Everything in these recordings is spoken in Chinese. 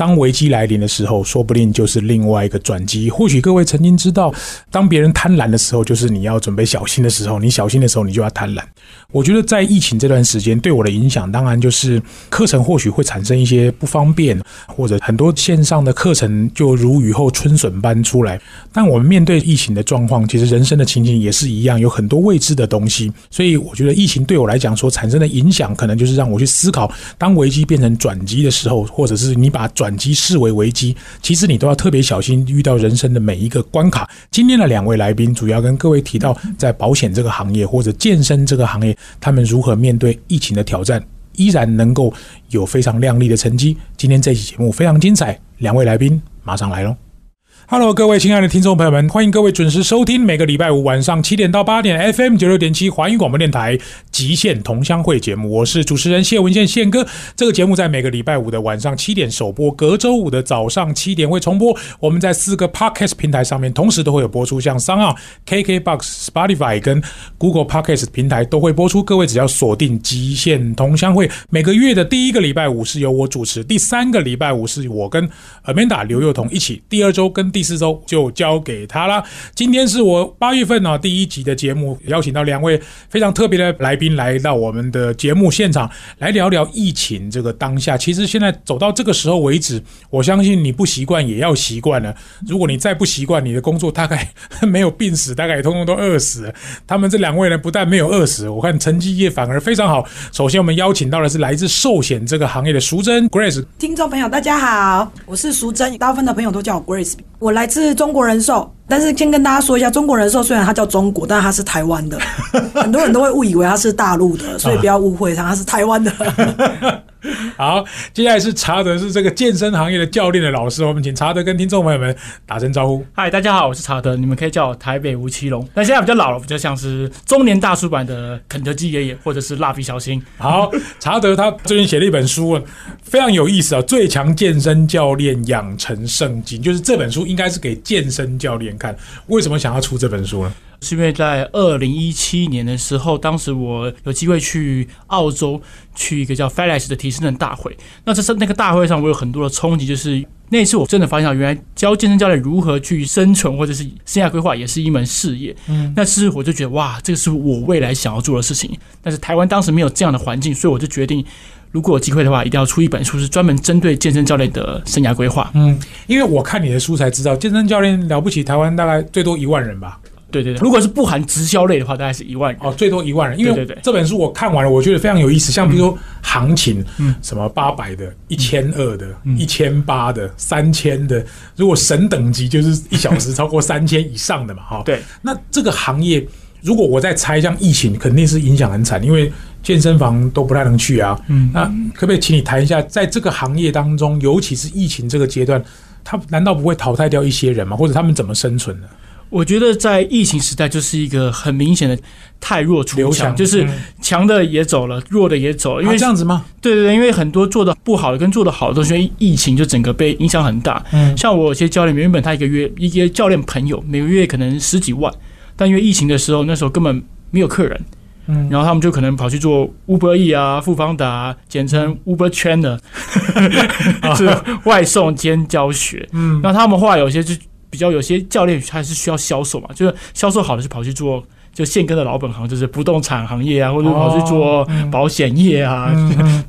当危机来临的时候，说不定就是另外一个转机。或许各位曾经知道，当别人贪婪的时候，就是你要准备小心的时候。你小心的时候，你就要贪婪。我觉得在疫情这段时间，对我的影响，当然就是课程或许会产生一些不方便，或者很多线上的课程就如雨后春笋般出来。但我们面对疫情的状况，其实人生的情景也是一样，有很多未知的东西。所以我觉得疫情对我来讲所产生的影响，可能就是让我去思考，当危机变成转机的时候，或者是你把转转机视为危机，其实你都要特别小心。遇到人生的每一个关卡，今天的两位来宾主要跟各位提到，在保险这个行业或者健身这个行业，他们如何面对疫情的挑战，依然能够有非常亮丽的成绩。今天这期节目非常精彩，两位来宾马上来喽。Hello，各位亲爱的听众朋友们，欢迎各位准时收听每个礼拜五晚上七点到八点 FM 九六点七华语广播电台《极限同乡会》节目。我是主持人谢文宪宪哥。这个节目在每个礼拜五的晚上七点首播，隔周五的早上七点会重播。我们在四个 Podcast 平台上面同时都会有播出，像三岸、KKBox、Spotify 跟 Google Podcast 平台都会播出。各位只要锁定《极限同乡会》，每个月的第一个礼拜五是由我主持，第三个礼拜五是我跟 Amanda 刘幼彤一起，第二周跟第。四周就交给他了。今天是我八月份呢第一集的节目，邀请到两位非常特别的来宾来到我们的节目现场，来聊聊疫情这个当下。其实现在走到这个时候为止，我相信你不习惯也要习惯了。如果你再不习惯，你的工作大概没有病死，大概也通通都饿死。他们这两位呢，不但没有饿死，我看成绩也反而非常好。首先，我们邀请到的是来自寿险这个行业的淑珍 Grace。听众朋友，大家好，我是淑珍，大部分的朋友都叫我 Grace。我。来自中国人寿，但是先跟大家说一下，中国人寿虽然它叫中国，但是它是台湾的，很多人都会误以为它是大陆的，所以不要误会他，他是台湾的。好，接下来是查德，是这个健身行业的教练的老师，我们请查德跟听众朋友们打声招呼。嗨，大家好，我是查德，你们可以叫我台北吴奇隆。但现在比较老了，比较像是中年大叔版的肯德基爷爷，或者是蜡笔小新。好，查德他最近写了一本书，非常有意思啊，《最强健身教练养成圣经》，就是这本书应该是给健身教练看。为什么想要出这本书呢？是因为在二零一七年的时候，当时我有机会去澳洲，去一个叫 FedEx 的提升人大会。那这是那个大会上，我有很多的冲击，就是那一次我真的发现，原来教健身教练如何去生存，或者是生涯规划，也是一门事业。嗯，那是我就觉得哇，这个是我未来想要做的事情。但是台湾当时没有这样的环境，所以我就决定，如果有机会的话，一定要出一本书，是专门针对健身教练的生涯规划。嗯，因为我看你的书才知道，健身教练了不起，台湾大概最多一万人吧。对对对，如果是不含直销类的话，大概是一万哦，最多一万人。因为这本书我看完了，我觉得非常有意思。像比如说行情，嗯，什么八百的、一千二的、一千八的、三千的，如果神等级就是一小时超过三千以上的嘛，哈。对。那这个行业，如果我在猜，像疫情肯定是影响很惨，因为健身房都不太能去啊。嗯。那可不可以请你谈一下，在这个行业当中，尤其是疫情这个阶段，它难道不会淘汰掉一些人吗？或者他们怎么生存呢？我觉得在疫情时代就是一个很明显的太弱出强，就是强的也走了，弱的也走了。因为这样子吗？对对对，因为很多做的不好的跟做的好的因为疫情就整个被影响很大。嗯，像我有些教练原本他一个月一些教练朋友每个月可能十几万，但因为疫情的时候那时候根本没有客人，嗯，然后他们就可能跑去做 Uber E 啊、富邦达，简称 Uber Trainer，是外送兼教学。嗯，那他们后来有些就。比较有些教练还是需要销售嘛，就是销售好的就跑去做就现跟的老本行，就是不动产行业啊，或者跑去做保险业啊，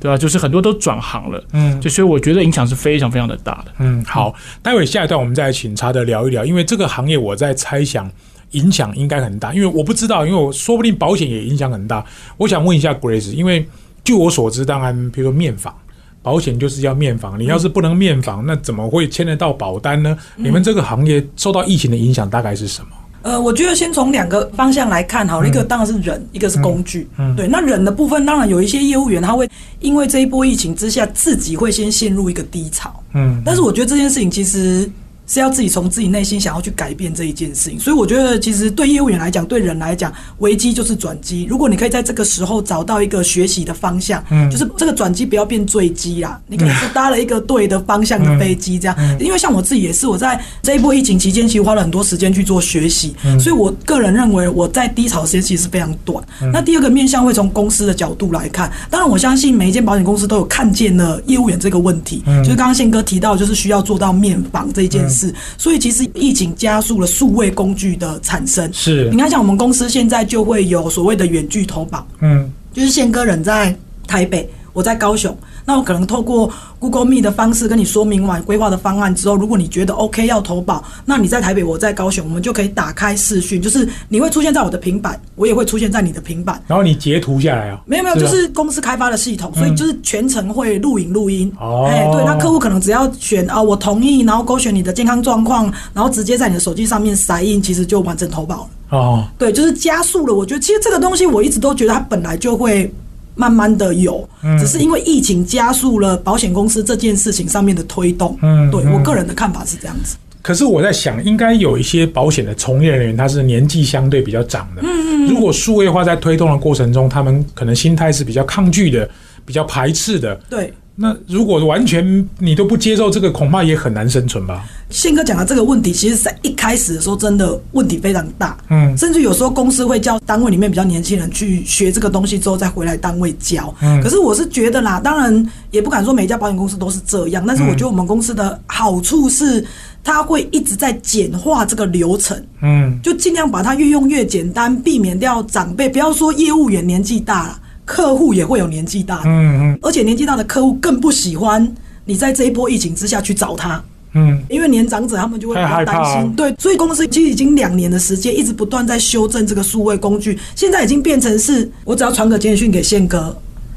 对吧？就是很多都转行了，嗯，就所以我觉得影响是非常非常的大的。嗯，好，待会下一段我们再请查德聊一聊，因为这个行业我在猜想影响应该很大，因为我不知道，因为我说不定保险也影响很大。我想问一下 Grace，因为据我所知，当然比如说面访。保险就是要面访，你要是不能面访，那怎么会签得到保单呢？你们这个行业受到疫情的影响大概是什么？呃，我觉得先从两个方向来看哈，一个当然是人，一个是工具。嗯，对，那人的部分当然有一些业务员他会因为这一波疫情之下自己会先陷入一个低潮。嗯，但是我觉得这件事情其实是要自己从自己内心想要去改变这一件事情。所以我觉得，其实对业务员来讲，对人来讲，危机就是转机。如果你可以在这个时候找到一个学习的方向，嗯，就是这个转机不要变坠机啦。你可能是搭了一个对的方向的飞机，这样。因为像我自己也是，我在这一波疫情期间，其实花了很多时间去做学习，所以我个人认为我在低潮时间其实是非常短。那第二个面向会从公司的角度来看，当然我相信每一间保险公司都有看见了业务员这个问题，就是刚刚宪哥提到，就是需要做到面访这一件事。所以其实疫情加速了数位工具的产生。是，你看像我们公司现在就会有所谓的远距投保，嗯，就是宪哥人在台北，我在高雄。那我可能透过 Google Meet 的方式跟你说明完规划的方案之后，如果你觉得 OK 要投保，那你在台北，我在高雄，我们就可以打开视讯，就是你会出现在我的平板，我也会出现在你的平板，然后你截图下来啊？没有没有，就是公司开发的系统，所以就是全程会录影录音。哦，哎，对，那客户可能只要选啊，我同意，然后勾选你的健康状况，然后直接在你的手机上面塞印，其实就完成投保了。哦，对，就是加速了。我觉得其实这个东西我一直都觉得它本来就会。慢慢的有，只是因为疫情加速了保险公司这件事情上面的推动。嗯，对我个人的看法是这样子。可是我在想，应该有一些保险的从业人员，他是年纪相对比较长的。嗯嗯。如果数位化在推动的过程中，他们可能心态是比较抗拒的，比较排斥的。对。那如果完全你都不接受这个，恐怕也很难生存吧。宪哥讲的这个问题，其实在一开始的时候，真的问题非常大。嗯，甚至有时候公司会叫单位里面比较年轻人去学这个东西，之后再回来单位教。嗯，可是我是觉得啦，当然也不敢说每一家保险公司都是这样，但是我觉得我们公司的好处是，它会一直在简化这个流程。嗯，就尽量把它越用越简单，避免掉长辈，不要说业务员年纪大了。客户也会有年纪大。的，嗯嗯，而且年纪大的客户更不喜欢你在这一波疫情之下去找他，嗯，因为年长者他们就会比较担心，对，所以公司其实已经两年的时间，一直不断在修正这个数位工具，现在已经变成是我只要传个简讯给宪哥，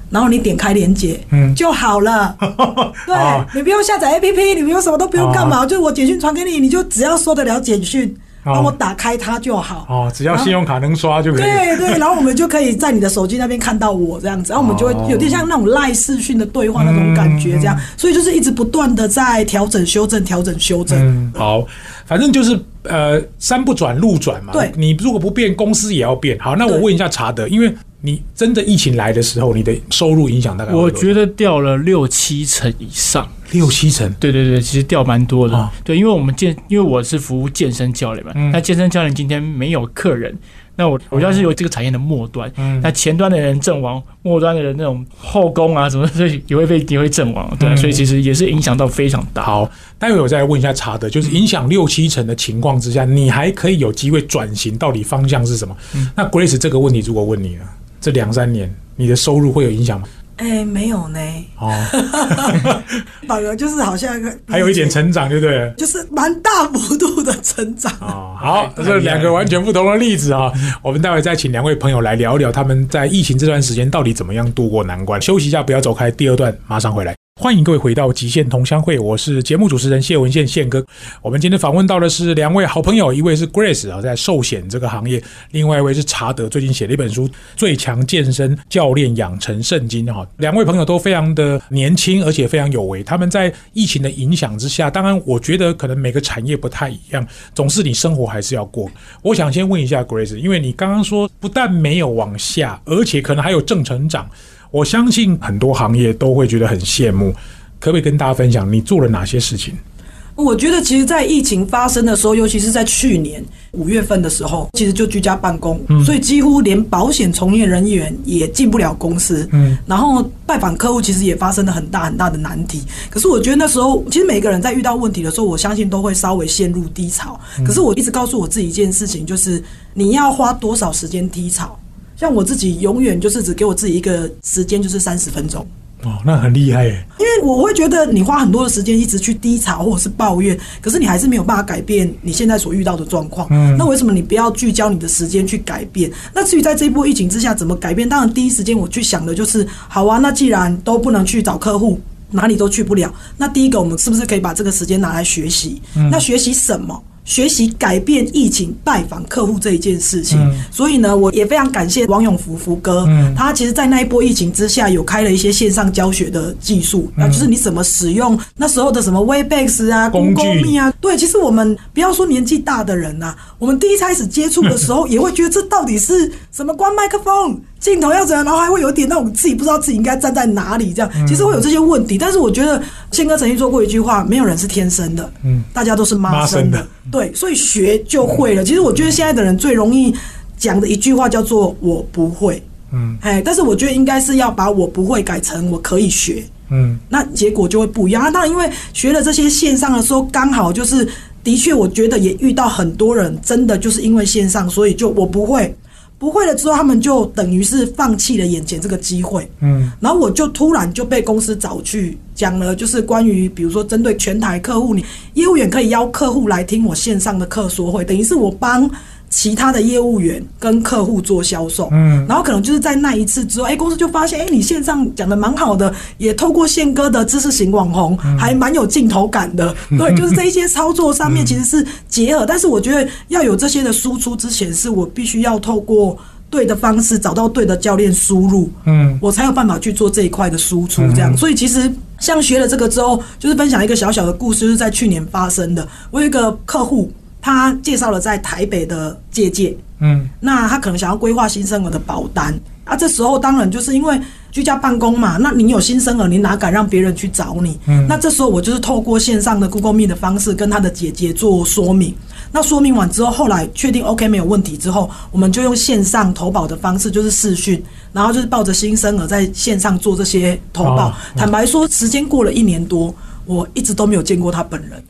然后你点开连接，嗯，就好了，对你不用下载 APP，你不用什么都不用干嘛，就我简讯传给你，你就只要收得了简讯。帮我打开它就好哦，只要信用卡能刷就可以。对对，然后我们就可以在你的手机那边看到我这样子，然后我们就会有点像那种赖视讯的对话那种感觉，这样，所以就是一直不断的在调整、修正、调整、修正。好，反正就是呃，山不转路转嘛。对，你如果不变，公司也要变。好，那我问一下查德，因为。你真的疫情来的时候，你的收入影响大概？我觉得掉了六七成以上，六七成。对对对，其实掉蛮多的。对，因为我们健，因为我是服务健身教练嘛，那健身教练今天没有客人，那我我要是有这个产业的末端，那前端的人阵亡，末端的人那种后宫啊什么，所以也会被也会阵亡。对，所以其实也是影响到非常大。好，待会我再问一下查德，就是影响六七成的情况之下，你还可以有机会转型，到底方向是什么？那 Grace 这个问题，如果问你了。这两三年，你的收入会有影响吗？哎，没有呢。哦，反而就是好像 还有一点成长，对不对？就是蛮大幅度的成长。哦，好，这两个完全不同的例子啊。我们待会再请两位朋友来聊一聊，他们在疫情这段时间到底怎么样度过难关。休息一下，不要走开。第二段马上回来。欢迎各位回到极限同乡会，我是节目主持人谢文宪宪哥。我们今天访问到的是两位好朋友，一位是 Grace 啊，在寿险这个行业；另外一位是查德，最近写了一本书《最强健身教练养成圣经》哈。两位朋友都非常的年轻，而且非常有为。他们在疫情的影响之下，当然我觉得可能每个产业不太一样，总是你生活还是要过。我想先问一下 Grace，因为你刚刚说不但没有往下，而且可能还有正成长。我相信很多行业都会觉得很羡慕，可不可以跟大家分享你做了哪些事情？我觉得，其实，在疫情发生的时候，尤其是在去年五月份的时候，其实就居家办公，所以几乎连保险从业人员也进不了公司。嗯，然后拜访客户，其实也发生了很大很大的难题。可是，我觉得那时候，其实每个人在遇到问题的时候，我相信都会稍微陷入低潮。可是，我一直告诉我自己一件事情，就是你要花多少时间低潮。像我自己永远就是只给我自己一个时间，就是三十分钟。哦，那很厉害耶！因为我会觉得你花很多的时间一直去低潮或者是抱怨，可是你还是没有办法改变你现在所遇到的状况。嗯，那为什么你不要聚焦你的时间去改变？那至于在这一波疫情之下怎么改变？当然第一时间我去想的就是，好啊，那既然都不能去找客户，哪里都去不了，那第一个我们是不是可以把这个时间拿来学习？那学习什么？学习改变疫情拜访客户这一件事情。嗯所以呢，我也非常感谢王永福福哥，嗯他其实，在那一波疫情之下，有开了一些线上教学的技术，那、就是你怎么使用那时候的什么 Webex 啊、嗯工具 Google Meet 啊。对，其实我们不要说年纪大的人呐、我们第一开始接触的时候，也会觉得这到底是什么关麦克风。镜头要怎样，然后还会有一点那种自己不知道自己应该站在哪里，这样嗯其实会有这些问题。但是我觉得宪哥曾经说过一句话：没有人是天生的，嗯大家都是妈生的。对，所以学就会了。其实我觉得现在的人最容易讲的一句话叫做“我不会”，嗯哎，但是我觉得应该是要把我不会改成我可以学，嗯那结果就会不一样。那当然，因为学了这些线上的时候，刚好就是的确，我觉得也遇到很多人，真的就是因为线上，所以就我不会，不会了之后，他们就等于是放弃了眼前这个机会。嗯然后我就突然就被公司找去讲了，就是关于比如说针对全台客户，你业务员可以邀客户来听我线上的课说会，等于是我帮其他的业务员跟客户做销售。嗯然后可能就是在那一次之后，哎，公司就发现，哎，你线上讲的蛮好的，也透过宪哥的知识型网红，还蛮有镜头感的。对，就是这一些操作上面其实是结合，但是我觉得要有这些的输出之前，是我必须要透过。对的方式找到对的教练输入，嗯我才有办法去做这一块的输出。这样，所以其实像学了这个之后，就是分享一个小小的故事，就是在去年发生的。我有一个客户，他介绍了在台北的借借，嗯那他可能想要规划新生儿的保单啊，这时候当然就是因为居家办公嘛，那你有新生儿，你哪敢让别人去找你？嗯那这时候我就是透过线上的 Google Meet 的方式跟他的姐姐做说明。那说明完之后，后来确定 OK 没有问题之后，我们就用线上投保的方式，就是视讯，然后就是抱着新生儿在线上做这些投保。哦坦白说，时间过了一年多，我一直都没有见过他本人。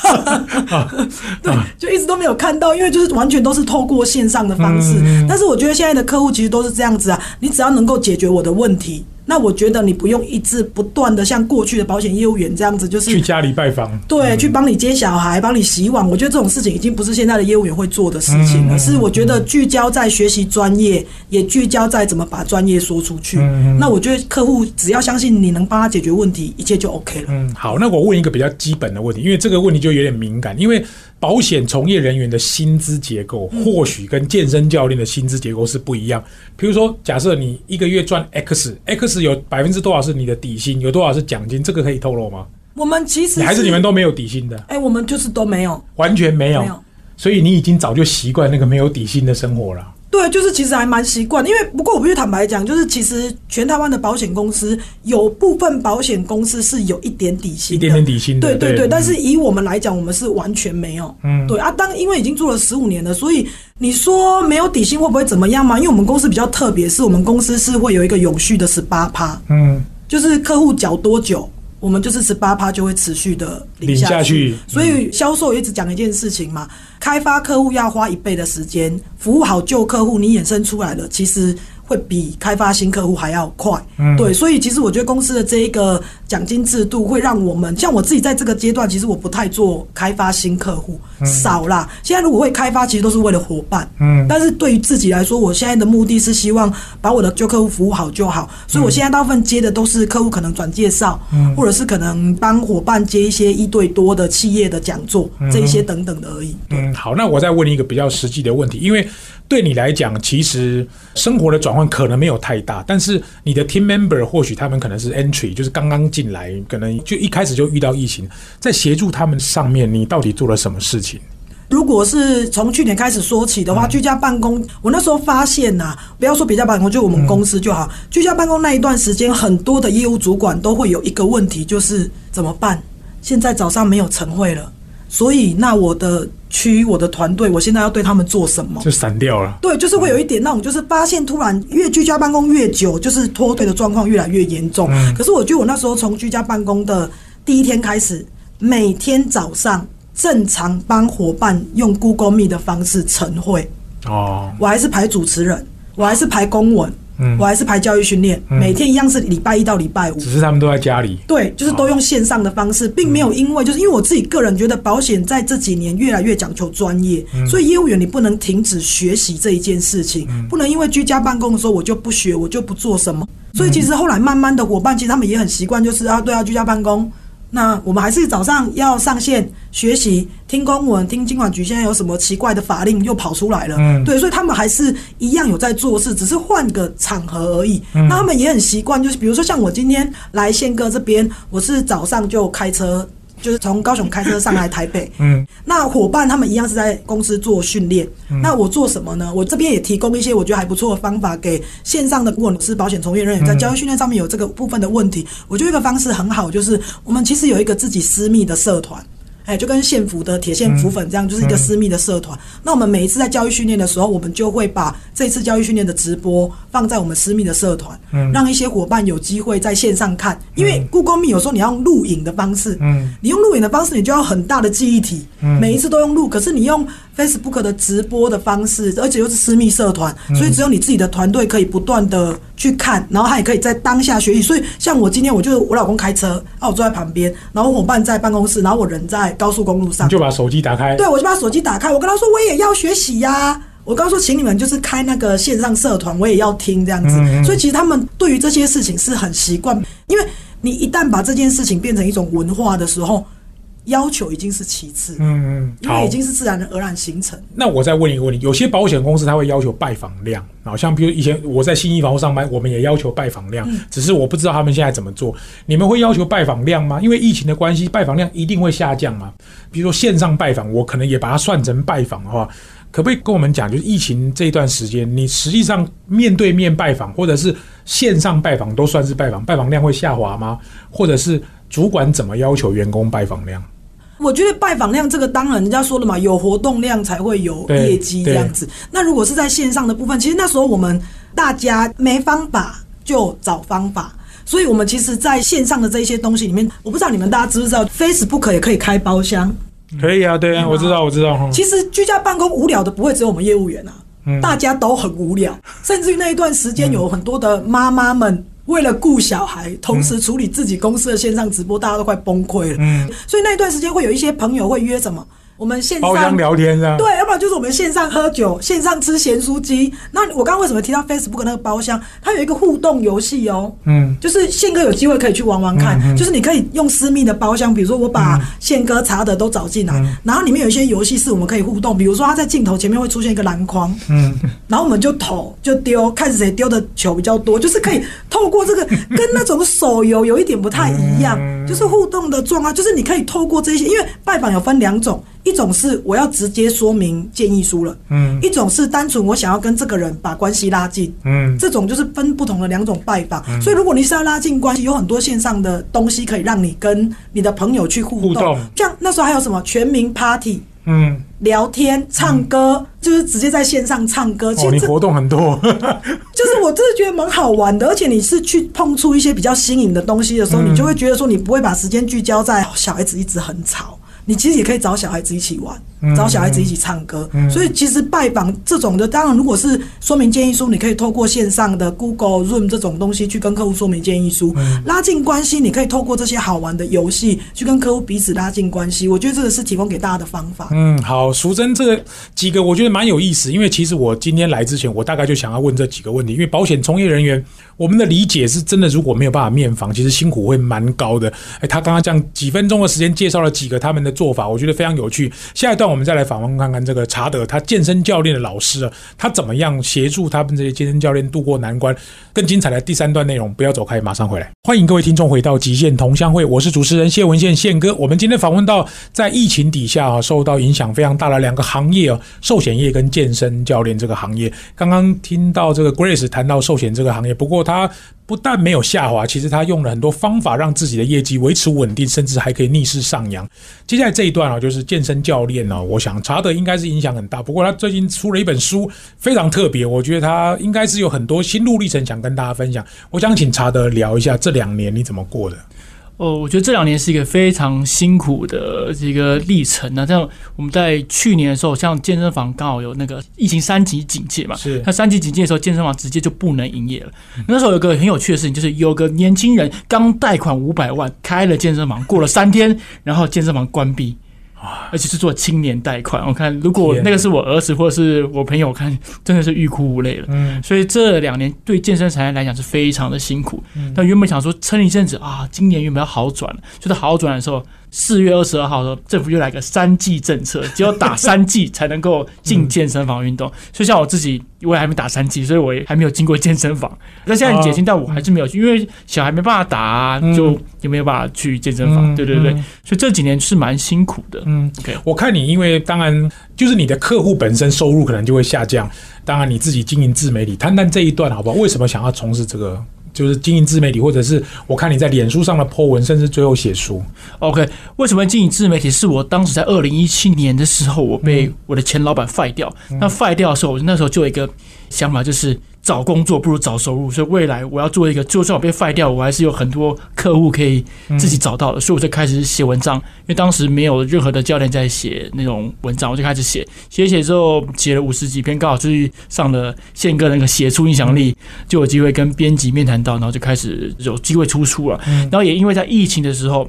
对，就一直都没有看到，因为就是完全都是透过线上的方式。嗯但是我觉得现在的客户其实都是这样子啊，你只要能够解决我的问题，那我觉得你不用一直不断的像过去的保险业务员这样子，就是去家里拜访，对，去帮你接小孩，帮你洗碗。我觉得这种事情已经不是现在的业务员会做的事情了，嗯是我觉得聚焦在学习专业，也聚焦在怎么把专业说出去。嗯那我觉得客户只要相信你能帮他解决问题，一切就 OK 了。嗯，好，那我问一个比较基本的问题，因为这个问题就有点敏感，因为保险从业人员的薪资结构嗯或许跟健身教练的薪资结构是不一样。比如说，假设你一个月赚 X，X 有百分之多少是你的底薪，有多少是奖金，这个可以透露吗？我们其实还是你们都没有底薪的，哎、我们就是都没有，完全没有没，有。所以你已经早就习惯那个没有底薪的生活了。对，就是其实还蛮习惯，因为不过我必须坦白讲，就是其实全台湾的保险公司有部分保险公司是有一点底薪的，一点点底薪的对对对对。但是以我们来讲，我们是完全没有。嗯对啊，当因为已经做了十五年了，所以你说没有底薪会不会怎么样嘛？因为我们公司比较特别，是我们公司是会有一个永续的十八趴，嗯就是客户缴多久。我们就是十八趴就会持续的领下去。所以销售也只讲一件事情嘛，开发客户要花一倍的时间，服务好旧客户，你衍生出来的其实会比开发新客户还要快。嗯对，所以其实我觉得公司的这一个奖金制度会让我们，像我自己在这个阶段，其实我不太做开发新客户，少啦。现在如果会开发，其实都是为了伙伴。嗯但是对于自己来说，我现在的目的是希望把我的旧客户服务好就好，所以我现在大部分接的都是客户可能转介绍，嗯或者是可能帮伙伴接一些一对多的企业的讲座，这一些等等的而已。对，嗯，好，那我再问你一个比较实际的问题，因为对你来讲，其实生活的转换可能没有太大，但是你的 team member 或许他们可能是 entry，就是刚刚进来，可能就一开始就遇到疫情，在协助他们上面，你到底做了什么事情？如果是从去年开始说起的话，居家办公，我那时候发现呐、不要说别家办公，就我们公司就好。居家办公那一段时间，很多的业务主管都会有一个问题，就是怎么办？现在早上没有晨会了，所以那我的区、我的团队，我现在要对他们做什么？就散掉了。对，就是会有一点那种，就是发现突然越居家办公越久，就是脱腿的状况越来越严重。嗯可是我觉得我那时候从居家办公的第一天开始，每天早上正常帮伙伴用 Google Meet 的方式晨会，哦，我还是排主持人，我还是排公文，嗯我还是排教育训练，每天一样是礼拜一到礼拜五。只是他们都在家里。对，就是都用线上的方式，并没有因为就是因为我自己个人觉得保险在这几年越来越讲求专业，所以业务员你不能停止学习这一件事情，不能因为居家办公的时候我就不学，我就不做什么。所以其实后来慢慢的伙伴其实他们也很习惯，就是啊，对啊，居家办公。那我们还是早上要上线学习，听公文，听金管局现在有什么奇怪的法令又跑出来了，嗯对，所以他们还是一样有在做事，只是换个场合而已。那他们也很习惯，就是比如说像我今天来宪哥这边，我是早上就开车。就是从高雄开车上来台北，嗯，那伙伴他们一样是在公司做训练。那我做什么呢？我这边也提供一些我觉得还不错的方法给线上的，如果你是保险从业人员，在交易训练上面有这个部分的问题，我觉得一个方式很好，就是我们其实有一个自己私密的社团。哎，就跟县府的铁线浮粉这样，就是一个私密的社团。那我们每一次在教育训练的时候，我们就会把这次教育训练的直播放在我们私密的社团，让一些伙伴有机会在线上看。因为 Google Meet 有时候你要用录影的方式，嗯你用录影的方式，你就要很大的记忆体，每一次都用录。可是你用 Facebook 的直播的方式，而且又是私密社团，所以只有你自己的团队可以不断的去看，然后他也可以在当下学习。所以像我今天，我就我老公开车，啊，我坐在旁边，然后伙伴在办公室，然后我人在高速公路上，就把手机打开，对，我就把手机打开，我跟他说我也要学习呀、我刚说，请你们就是开那个线上社团，我也要听这样子。嗯嗯。所以其实他们对于这些事情是很习惯，因为你一旦把这件事情变成一种文化的时候，要求已经是其次，嗯嗯，好因为已，经是自然而然形成。那我再问一个问题：有些保险公司它会要求拜访量，好像比如以前我在新一房屋上班，我们也要求拜访量，只是我不知道他们现在怎么做。你们会要求拜访量吗？因为疫情的关系，拜访量一定会下降吗？比如说线上拜访，我可能也把它算成拜访的话，可不可以跟我们讲，就是疫情这一段时间，你实际上面对面拜访或者是线上拜访都算是拜访，拜访量会下滑吗？或者是主管怎么要求员工拜访量？我觉得拜访量这个当然人家说了嘛，有活动量才会有业绩这样子。那如果是在线上的部分，其实那时候我们大家没方法就找方法。所以，我们其实在线上的这一些东西里面，我不知道你们大家知不知道，Facebook 也可以开包厢。可以啊，对啊，我知道，我知道。嗯其实居家办公无聊的不会只有我们业务员啊，大家都很无聊，甚至于那一段时间有很多的妈妈们为了顾小孩，同时处理自己公司的线上直播，大家都快崩溃了。嗯，所以那一段时间会有一些朋友会约什么，我们线包厢上。聊天啊，对，要不然就是我们线上喝酒，线上吃咸酥鸡。那我刚刚为什么提到 Facebook 那个包厢？它有一个互动游戏哦，嗯，就是宪哥有机会可以去玩玩看，就是你可以用私密的包厢，比如说我把宪哥查的都找进来，然后里面有一些游戏是我们可以互动，比如说他在镜头前面会出现一个篮筐，嗯，然后我们就投就丢，看谁丢的球比较多，就是可以透过这个 跟那种手游有一点不太一样，就是互动的状况，就是你可以透过这些，因为拜访有分两种，一种是我要直接说明建议书了，嗯一种是单纯我想要跟这个人把关系拉近，嗯这种就是分不同的两种拜访，所以如果你是要拉近关系，有很多线上的东西可以让你跟你的朋友去互动。互动像那时候还有什么全民 Party、嗯，聊天、唱歌，就是直接在线上唱歌。其哦，你实这活动很多，就是我真的觉得蛮好玩的，而且你是去碰触一些比较新颖的东西的时候，嗯你就会觉得说你不会把时间聚焦在哦小孩子一直很吵。你其实也可以找小孩子一起玩，找小孩子一起唱歌。所以其实拜访这种的，当然如果是说明建议书，你可以透过线上的 Google Room 这种东西去跟客户说明建议书，嗯拉近关系。你可以透过这些好玩的游戏去跟客户彼此拉近关系。我觉得这个是提供给大家的方法。嗯，好，淑珍这个几个我觉得蛮有意思，因为其实我今天来之前，我大概就想要问这几个问题，因为保险从业人员我们的理解是真的，如果没有办法面访，其实辛苦会蛮高的。哎，他刚刚这样几分钟的时间介绍了几个他们的做法，我觉得非常有趣。下一段我们再来访问看看这个查德他健身教练的老师啊，他怎么样协助他们这些健身教练度过难关。更精彩的第三段内容，不要走开，马上回来。欢迎各位听众回到极限同乡会，我是主持人谢文宪宪哥。我们今天访问到在疫情底下啊，受到影响非常大的两个行业哦，寿险业跟健身教练这个行业。刚刚听到这个 Grace 谈到寿险这个行业，不过他不但没有下滑，其实他用了很多方法让自己的业绩维持稳定，甚至还可以逆势上扬。接下来这一段啊，就是健身教练呢、我想查德应该是影响很大。不过他最近出了一本书，非常特别，我觉得他应该是有很多心路历程想跟大家分享。我想请查德聊一下这两年你怎么过的。哦，我觉得这两年是一个非常辛苦的一个历程那像我们在去年的时候，像健身房刚好有那个疫情三级警戒嘛，是那三级警戒的时候，健身房直接就不能营业了。那时候有个很有趣的事情，就是有个年轻人刚贷款五百万开了健身房，过了三天，然后健身房关闭。而且是做青年贷款。我看如果那个是我儿子或者是我朋友，我看真的是欲哭无泪了。嗯所以这两年对健身产业来讲是非常的辛苦。但原本想说撑一阵子啊，今年原本要好转了，就是好转的时候，四月二十二号的时候，政府又来个三剂政策，只有打三剂才能够进健身房运动。所以像我自己，我也还没打三剂，所以我也还没有进过健身房。那现在解禁，但我还是没有去，因为小孩没办法打、啊，嗯就也没有办法去健身房。嗯对对对，嗯所以这几年是蛮辛苦的。嗯 OK 我看你，因为当然就是你的客户本身收入可能就会下降，当然你自己经营自媒体，谈谈这一段好不好？为什么想要从事这个？就是经营自媒体，或者是我看你在脸书上的 po 文，甚至最后写书。OK，为什么经营自媒体？是我当时在二零一七年的时候，我被我的前老板 fire 掉。那 f 掉的时候，我那时候就有一个想法，就是找工作不如找收入。所以未来我要做一个，就算我被 fire 掉，我还是有很多客户可以自己找到的。所以我就开始写文章，因为当时没有任何的教练在写那种文章，我就开始写。写写之后，写了五十几篇，刚好就是上了宪哥那个写出影响力，就有机会跟编辑面谈到，然后就开始有机会出书了。然后也因为在疫情的时候。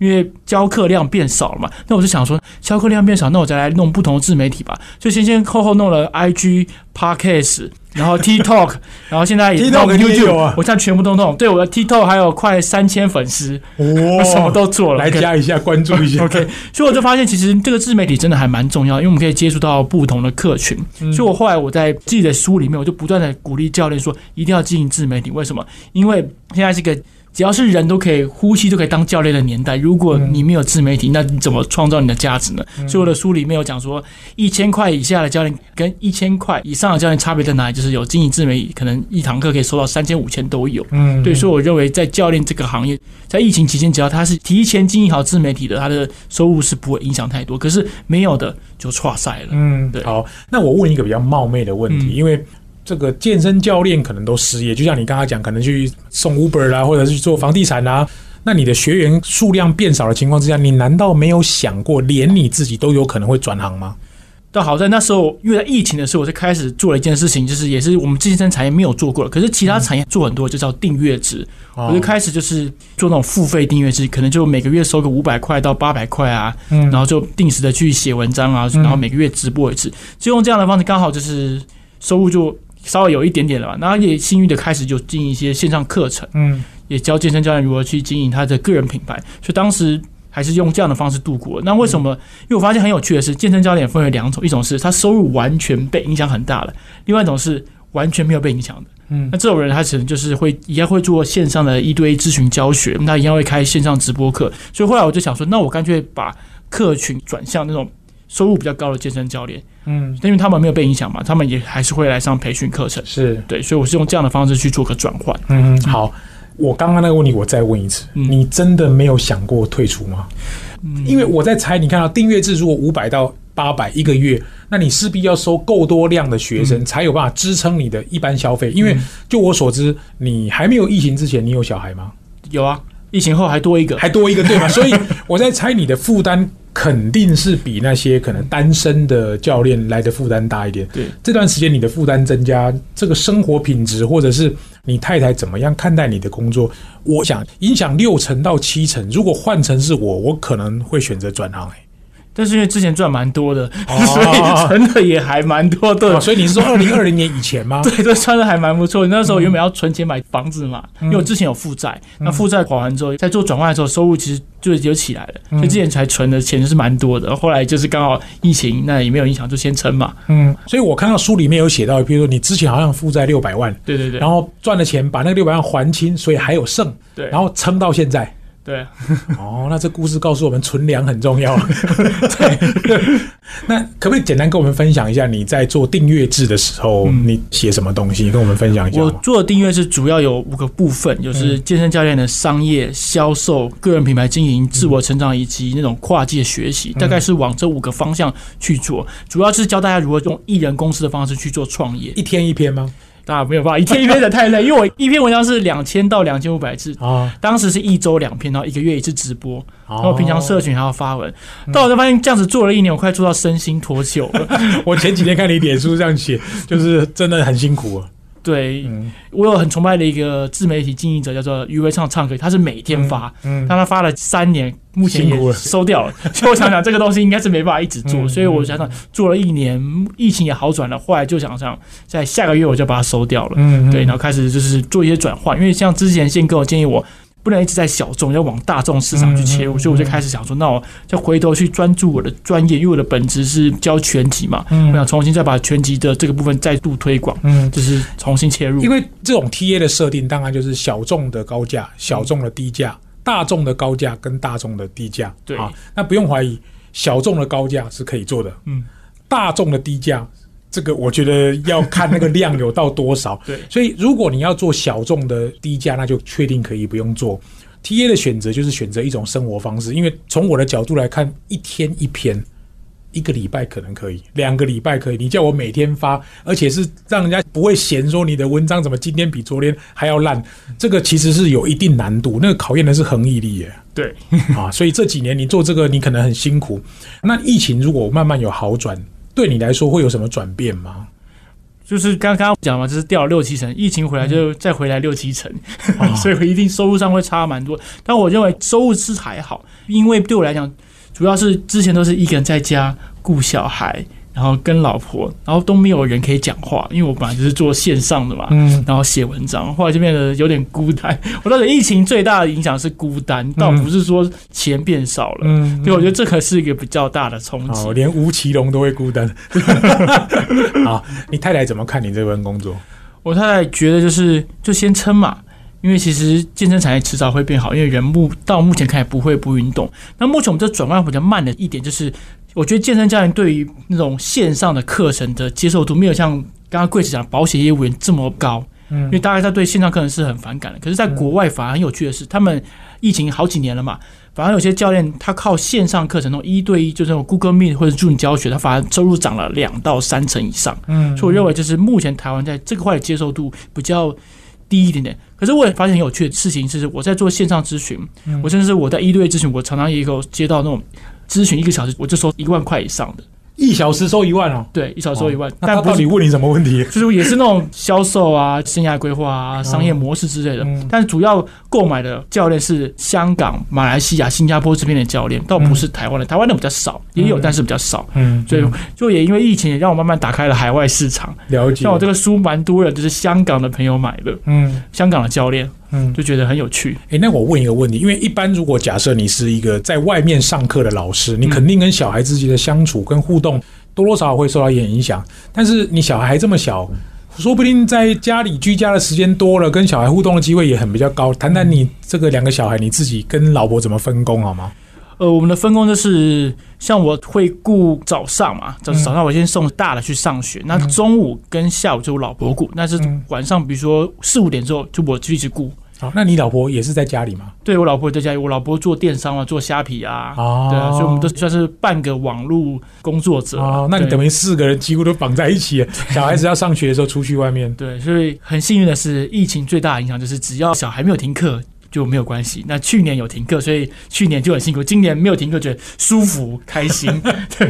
因为教课量变少了嘛，那我就想说，教课量变少，那我再来弄不同的自媒体吧。就先先后后弄了 IG、Podcast，然后 TikTok，然后现在也 TikTok 弄 YouTube，有啊我现在全部都弄。对，我的 TikTok 还有快三千粉丝，我哇什么都做了。来加一下，关注一下。OK，所以我就发现，其实这个自媒体真的还蛮重要，因为我们可以接触到不同的客群。嗯所以我后来我在自己的书里面，我就不断的鼓励教练说，一定要经营自媒体。为什么？因为现在是个只要是人都可以呼吸，都可以当教练的年代。如果你没有自媒体，那你怎么创造你的价值呢？所以我的书里面有讲说，一千块以下的教练跟一千块以上的教练差别在哪里？就是有经营自媒体，可能一堂课可以收到三千、五千都有。嗯对，所以我认为在教练这个行业，在疫情期间，只要他是提前经营好自媒体的，他的收入是不会影响太多。可是没有的就错赛了。嗯，对好，那我问一个比较冒昧的问题，嗯因为这个健身教练可能都失业，就像你刚刚讲，可能去送 Uber 啦，或者是做房地产啦。那你的学员数量变少的情况之下，你难道没有想过，连你自己都有可能会转行吗？但好在那时候，因为在疫情的时候，我就开始做了一件事情，就是也是我们健身产业没有做过的，可是其他产业做很多，就叫订阅制。哦我就开始就是做那种付费订阅制，可能就每个月收个五百块到八百块啊，嗯然后就定时的去写文章啊，嗯然后每个月直播一次，就用这样的方式，刚好就是收入就稍微有一点点了吧。然后也幸运的开始就经营一些线上课程，嗯也教健身教练如何去经营他的个人品牌，所以当时还是用这样的方式度过。那为什么？因为我发现很有趣的是，健身教练分为两种，一种是他收入完全被影响很大了，另外一种是完全没有被影响的。嗯那这种人他可能就是会一样会做线上的一对一咨询教学，那一样会开线上直播课。所以后来我就想说，那我干脆把客群转向那种收入比较高的健身教练，嗯，因为他们没有被影响嘛，他们也还是会来上培训课程。是，对，所以我是用这样的方式去做个转换。嗯，好。我刚刚那个问题，我再问一次，嗯你真的没有想过退出吗？因为我在猜，你看到订阅制如果五百到八百一个月，那你势必要收够多量的学生，才有办法支撑你的一般消费。因为就我所知，你还没有疫情之前，你有小孩吗？有啊，疫情后还多一个，还多一个对吧？所以我在猜你的负担肯定是比那些可能单身的教练来的负担大一点。对，这段时间你的负担增加，这个生活品质或者是你太太怎么样看待你的工作，我想影响六成到七成。如果换成是我，我可能会选择转行、欸。但是因为之前赚蛮多的，哦 所以存的也还蛮多的。哦所以你是说二零二零年以前吗？对，这穿的还蛮不错。那时候原本要存钱买房子嘛，因为我之前有负债，那负债还完之后，在做转换的时候，收入其实就有起来了，所以之前才存的钱是蛮多的。后来就是刚好疫情，那也没有影响，就先撑嘛。嗯，所以我看到书里面有写到，比如说你之前好像负债六百万，对对对，然后赚的钱把那个六百万还清，所以还有剩，对，然后撑到现在。对，哦，那这故事告诉我们存粮很重要。对，那可不可以简单跟我们分享一下你在做订阅制的时候，嗯你写什么东西？跟我们分享一下我。做的订阅是主要有五个部分，就是健身教练的商业、销售、个人品牌经营、自我成长以及那种跨界学习，大概是往这五个方向去做。主要是教大家如何用艺人公司的方式去做创业。一天一篇吗？大家没有办法一天一篇的太累，因为我 一篇文章是两千到两千五百字，啊，当时是一周两篇，然后一个月一次直播，然后平常。社群还要发文。到我就发现这样子做了一年，我快做到身心脱臼了。我前几天看你脸书这样写，就是真的很辛苦啊。对，嗯我有很崇拜的一个自媒体经营者，叫做余维畅唱歌，他是每天发，嗯但他发了三年，目前也收掉了。所以我想想，这个东西应该是没办法一直做，嗯所以我想想做了一年，疫情也好转了，后来就想想，在下个月我就把它收掉了。嗯对，然后开始就是做一些转换，因为像之前宪哥我建议我。不能一直在小众，要往大众市场去切入，所以我就开始想说，那我就回头去专注我的专业，因为我的本职是教拳击嘛，嗯我想重新再把拳击的这个部分再度推广，嗯，就是重新切入因。为这种 TA 的设定，当然就是小众的高价、小众的低价、大众的高价跟大众的低价。对啊，那不用怀疑，小众的高价是可以做的。嗯，大众的低价，这个我觉得要看那个量有到多少。对所以如果你要做小众的低价，那就确定可以不用做。T A 的选择就是选择一种生活方式，因为从我的角度来看，一天一篇，一个礼拜可能可以，两个礼拜可以。你叫我每天发，而且是让人家不会嫌说你的文章怎么今天比昨天还要烂，这个其实是有一定难度，那个考验的是恒毅力耶。对，啊，所以这几年你做这个，你可能很辛苦。那疫情如果慢慢有好转，对你来说会有什么转变吗？就是刚刚讲嘛，就是掉了六七成，疫情回来就再回来六七成，啊 所以我一定收入上会差蛮多。但我认为收入是还好，因为对我来讲，主要是之前都是一个人在家顾小孩，然后跟老婆，然后都没有人可以讲话，因为我本来就是做线上的嘛。嗯然后写文章，后来就变得有点孤单。我觉得疫情最大的影响是孤单，倒不是说钱变少了。嗯对，我觉得这可是一个比较大的冲击。哦，连吴奇隆都会孤单。好，你太太怎么看你这份工作？我太太觉得就是就先撑嘛，因为其实健身产业迟早会变好，因为人目到目前看来不会不运动。那目前我们这转换比较慢的一点就是，我觉得健身教练对于那种线上的课程的接受度没有像刚刚贵子讲的保险业务员这么高。嗯因为大家在对线上课程是很反感的，可是，在国外反而很有趣的是，他们疫情好几年了嘛，反而有些教练他靠线上课程那种一对一，就是那种 Google Meet 或者 Zoom 教学，他反而收入涨了两到三成以上。嗯所以我认为就是目前台湾在这个块的接受度比较低一点点。可是我也发现很有趣的事情是，我在做线上咨询，嗯我甚至是我在一对一咨询，我常常也有接到那种咨询一个小时我就收一万块以上的，一小时收一万哦，对，一小时收一万，但不底问你什么问题？就是也是那种销售啊、生涯规划啊、商业模式之类的，嗯。但是主要购买的教练是香港、马来西亚、新加坡这边的教练，倒不是台湾的，台湾的比较少，也有，嗯但是比较少。嗯，所以就也因为疫情，也让我慢慢打开了海外市场。了解。像我这个书，蛮多人就是香港的朋友买的，嗯。香港的教练嗯，就觉得很有趣。诶，那我问一个问题，因为一般如果假设你是一个在外面上课的老师，你肯定跟小孩之间的相处跟互动多多少少会受到一点影响。但是你小孩还这么小，说不定在家里居家的时间多了，跟小孩互动的机会也很比较高。谈谈你这个两个小孩，你自己跟老婆怎么分工好吗？呃，我们的分工就是，像我会顾早上嘛，早嗯早上我先送大的去上学，那中午跟下午就我老婆顾，那是嗯晚上比如说四五点之后就我就一直顾。好，那你老婆也是在家里吗？对我老婆在家里，我老婆做电商啊，做虾皮啊，哦对啊，所以我们都算是半个网络工作者啊。哦，那你等于四个人几乎都绑在一起。小孩子要上学的时候出去外面，对，所以很幸运的是，疫情最大的影响就是只要小孩没有停课就没有关系。那去年有停课，所以去年就很辛苦，今年没有停课，觉得舒服开心。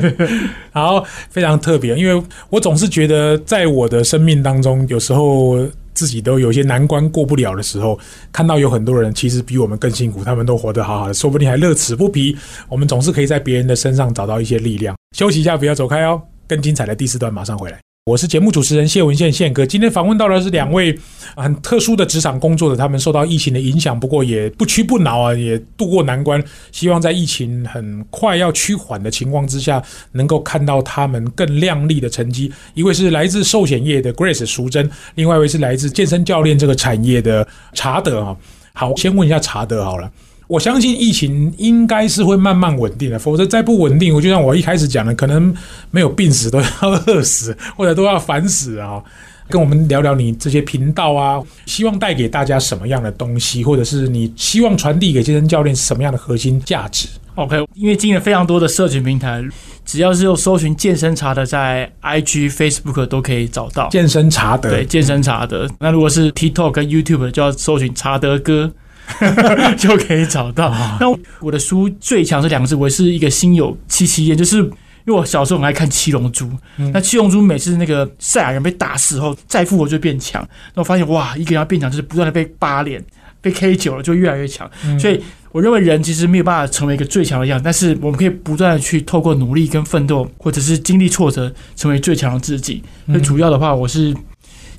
好，非常特别，因为我总是觉得，在我的生命当中，有时候自己都有些难关过不了的时候，看到有很多人其实比我们更辛苦，他们都活得好好的，说不定还乐此不疲。我们总是可以在别人的身上找到一些力量。休息一下，不要走开哦，更精彩的第四段马上回来。我是节目主持人谢文宪宪哥，今天访问到的是两位很特殊的职场工作者，他们受到疫情的影响，不过也不屈不挠啊，也渡过难关。希望在疫情很快要趋缓的情况之下，能够看到他们更亮丽的成绩。一位是来自寿险业的 Grace 淑珍，另外一位是来自健身教练这个产业的查德啊。好，先问一下查德好了。我相信疫情应该是会慢慢稳定的，否则再不稳定，我就像我一开始讲的，可能没有病死都要饿死，或者都要烦死啊。跟我们聊聊你这些频道啊，希望带给大家什么样的东西，或者是你希望传递给健身教练什么样的核心价值？OK，因为经营了非常多的社群平台，只要是用搜寻健身茶的，在 IG、Facebook 都可以找到。健身查德，对，健身茶德。那如果是 TikTok 跟 YouTube，就要搜寻茶德哥。就可以找到。那我的书最强是两个字，我是一个心有戚戚焉，就是因因为我小时候很爱看《七龙珠》，那《七龙珠》每次那个赛亚人被打死后再复活就变强，那我发现哇，一个人要变强就是不断的被扒脸、被 K 久了就越来越强，所以我认为人其实没有办法成为一个最强的样子，但是我们可以不断的去透过努力跟奋斗，或者是经历挫折，成为最强的自己。所以主要的话，我是。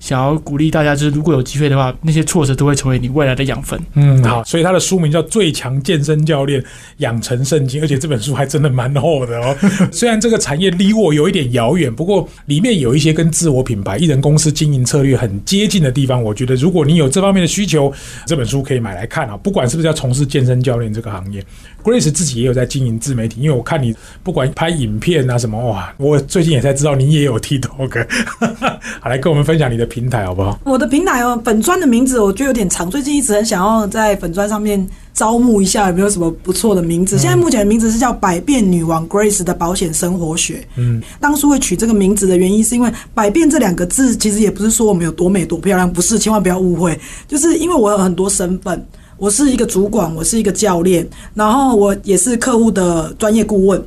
想要鼓励大家，就是如果有机会的话，那些挫折都会成为你未来的养分。嗯，好，所以他的书名叫《最强健身教练养成圣经》，而且这本书还真的蛮厚的哦。虽然这个产业离我有一点遥远，不过里面有一些跟自我品牌、艺人公司经营策略很接近的地方。我觉得，如果你有这方面的需求，这本书可以买来看啊。不管是不是要从事健身教练这个行业，Grace 自己也有在经营自媒体，因为我看你不管拍影片啊什么，哇，我最近也才知道你也有 TikTok。好，来跟我们分享你的。平台好不好？我的平台哦，粉砖的名字我觉得有点长，最近一直很想要在粉砖上面招募一下，有没有什么不错的名字？现在目前的名字是叫“百变女王 Grace” 的保险生活学。嗯，当初会取这个名字的原因，是因为“百变”这两个字其实也不是说我们有多美多漂亮，不是，千万不要误会，就是因为我有很多身份，我是一个主管，我是一个教练，然后我也是客户的专业顾问。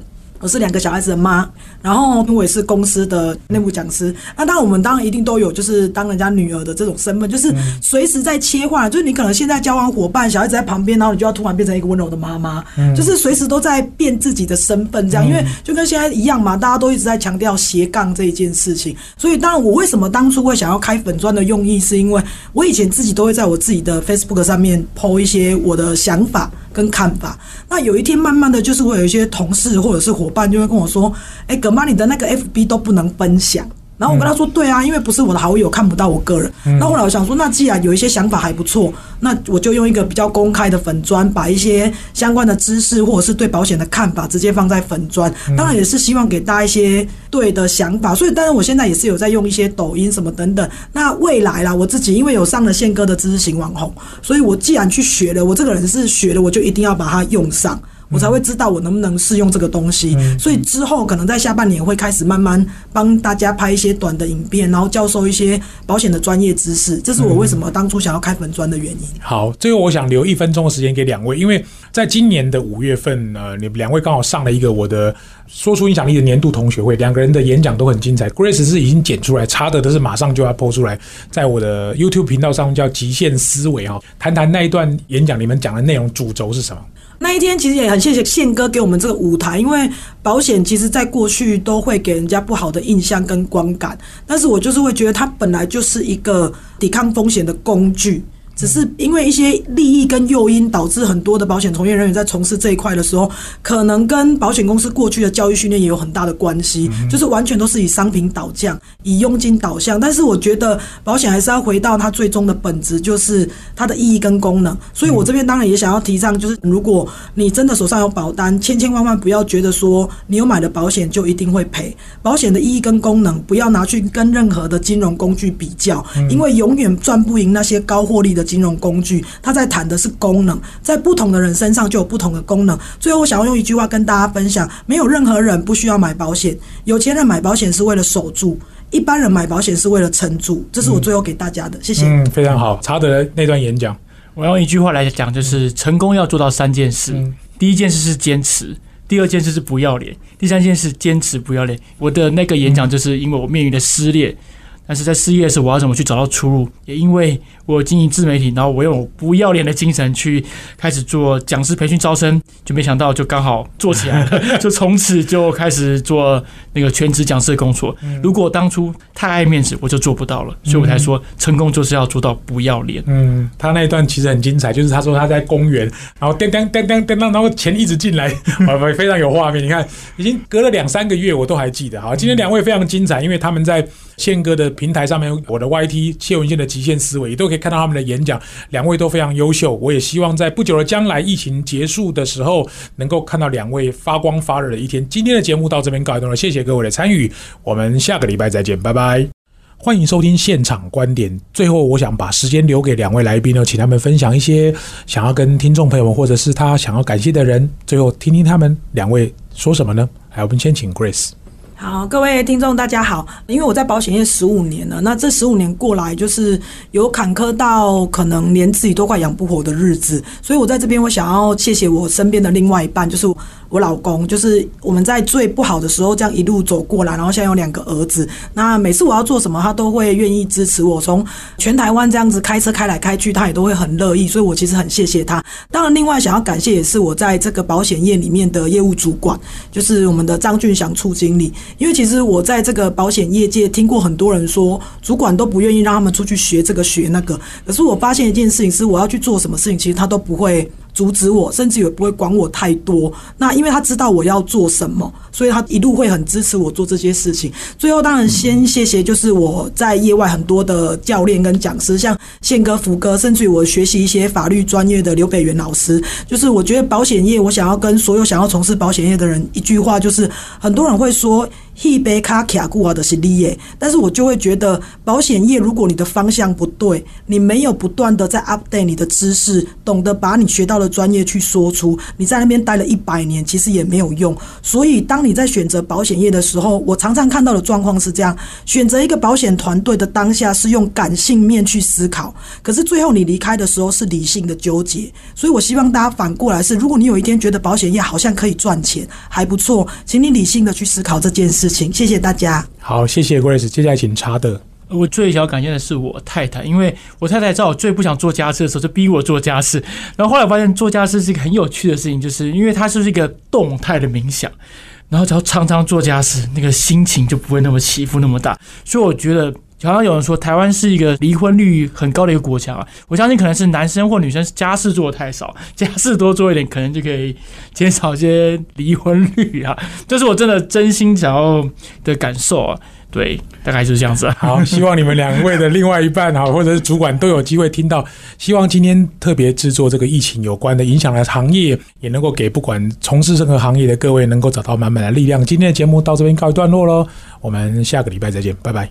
我是两个小孩子的妈，然后我也是公司的内部讲师。那当然，我们当然一定都有，就是当人家女儿的这种身份，就是随时在切换。就是你可能现在交往伙伴，小孩子在旁边，然后你就要突然变成一个温柔的妈妈，就是随时都在变自己的身份，这样。因为就跟现在一样嘛，大家都一直在强调斜杠这一件事情。所以，当然我为什么当初会想要开粉砖的用意，是因为我以前自己都会在我自己的 Facebook 上面 po 一些我的想法。跟看法，那有一天慢慢的就是会有一些同事或者是伙伴就会跟我说，哎，葛妈你的那个 FB 都不能分享。然后我跟他说：“对啊，因为不是我的好友，看不到我个人。那后来我想说，那既然有一些想法还不错，那我就用一个比较公开的粉砖，把一些相关的知识或者是对保险的看法直接放在粉砖。当然也是希望给大家一些对的想法。所以，当然我现在也是有在用一些抖音什么等等。那未来啦，我自己因为有上了宪哥的知识型网红，所以我既然去学了，我这个人是学了，我就一定要把它用上。”我才会知道我能不能试用这个东西，所以之后可能在下半年会开始慢慢帮大家拍一些短的影片，然后教授一些保险的专业知识。这是我为什么当初想要开粉专的原因。好，最后我想留一分钟的时间给两位，因为在今年的五月份，呃，你们两位刚好上了一个我的说出影响力的年度同学会，两个人的演讲都很精彩。Grace 是已经剪出来，差的都是马上就要播出来，在我的 YouTube 频道上叫极限思维哈，谈谈那一段演讲里面讲的内容主轴是什么。那一天其实也很谢谢宪哥给我们这个舞台，因为保险其实在过去都会给人家不好的印象跟观感，但是我就是会觉得它本来就是一个抵抗风险的工具。只是因为一些利益跟诱因，导致很多的保险从业人员在从事这一块的时候，可能跟保险公司过去的教育训练也有很大的关系，就是完全都是以商品导向、以佣金导向。但是我觉得保险还是要回到它最终的本质，就是它的意义跟功能。所以我这边当然也想要提倡，就是如果你真的手上有保单，千千万万不要觉得说你有买了保险就一定会赔。保险的意义跟功能，不要拿去跟任何的金融工具比较，因为永远赚不赢那些高获利的。金融工具，他在谈的是功能，在不同的人身上就有不同的功能。最后，我想要用一句话跟大家分享：没有任何人不需要买保险。有钱人买保险是为了守住，一般人买保险是为了撑住。这是我最后给大家的，谢谢。嗯，非常好。查德那段演讲，我用一句话来讲，就是成功要做到三件事：第一件事是坚持，第二件事是不要脸，第三件事坚持不要脸。我的那个演讲就是因为我面临的失恋。但是在失业时，我要怎么去找到出路？也因为我经营自媒体，然后我用不要脸的精神去开始做讲师培训招生，就没想到就刚好做起来了，就从此就开始做那个全职讲师的工作。如果当初太爱面子，我就做不到了。所以我才说，成功就是要做到不要脸。嗯，他那一段其实很精彩，就是他说他在公园，然后叮叮叮叮叮当，然后钱一直进来，非常有画面。你看，已经隔了两三个月，我都还记得。好，今天两位非常精彩，因为他们在宪哥的。平台上面，我的 YT 谢文宪的极限思维都可以看到他们的演讲，两位都非常优秀。我也希望在不久的将来，疫情结束的时候，能够看到两位发光发热的一天。今天的节目到这边告一段落，谢谢各位的参与，我们下个礼拜再见，拜拜。欢迎收听现场观点。最后，我想把时间留给两位来宾呢，请他们分享一些想要跟听众朋友们，或者是他想要感谢的人，最后听听他们两位说什么呢？来，我们先请 Grace。好，各位听众，大家好。因为我在保险业十五年了，那这十五年过来，就是有坎坷到可能连自己都快养不活的日子，所以我在这边，我想要谢谢我身边的另外一半，就是。我老公，就是我们在最不好的时候这样一路走过来，然后现在有两个儿子。那每次我要做什么，他都会愿意支持我。从全台湾这样子开车开来开去，他也都会很乐意。所以我其实很谢谢他。当然，另外想要感谢也是我在这个保险业里面的业务主管，就是我们的张俊祥处经理。因为其实我在这个保险业界听过很多人说，主管都不愿意让他们出去学这个学那个。可是我发现一件事情是，我要去做什么事情，其实他都不会。阻止我，甚至也不会管我太多。那因为他知道我要做什么，所以他一路会很支持我做这些事情。最后当然先谢谢，就是我在业外很多的教练跟讲师，像宪哥、福哥，甚至于我学习一些法律专业的刘北元老师。就是我觉得保险业，我想要跟所有想要从事保险业的人一句话，就是很多人会说。一杯卡卡固啊的是利耶，但是我就会觉得保险业，如果你的方向不对，你没有不断的在 update 你的知识，懂得把你学到的专业去说出，你在那边待了一百年，其实也没有用。所以，当你在选择保险业的时候，我常常看到的状况是这样：选择一个保险团队的当下是用感性面去思考，可是最后你离开的时候是理性的纠结。所以我希望大家反过来是：如果你有一天觉得保险业好像可以赚钱，还不错，请你理性的去思考这件事。事情，谢谢大家。好，谢谢 Grace。接下来请查德。我最想要感谢的是我太太，因为我太太在我最不想做家事的时候，就逼我做家事。然后后来发现做家事是一个很有趣的事情，就是因为它是一个动态的冥想，然后只要常常做家事，那个心情就不会那么起伏那么大。所以我觉得。好像有人说台湾是一个离婚率很高的一个国家啊，我相信可能是男生或女生家事做的太少，家事多做一点，可能就可以减少一些离婚率啊。这是我真的真心想要的感受啊。对，大概就是这样子。好，希望你们两位的另外一半啊，或者是主管都有机会听到。希望今天特别制作这个疫情有关的影响的行业，也能够给不管从事任何行业的各位能够找到满满的力量。今天的节目到这边告一段落喽，我们下个礼拜再见，拜拜。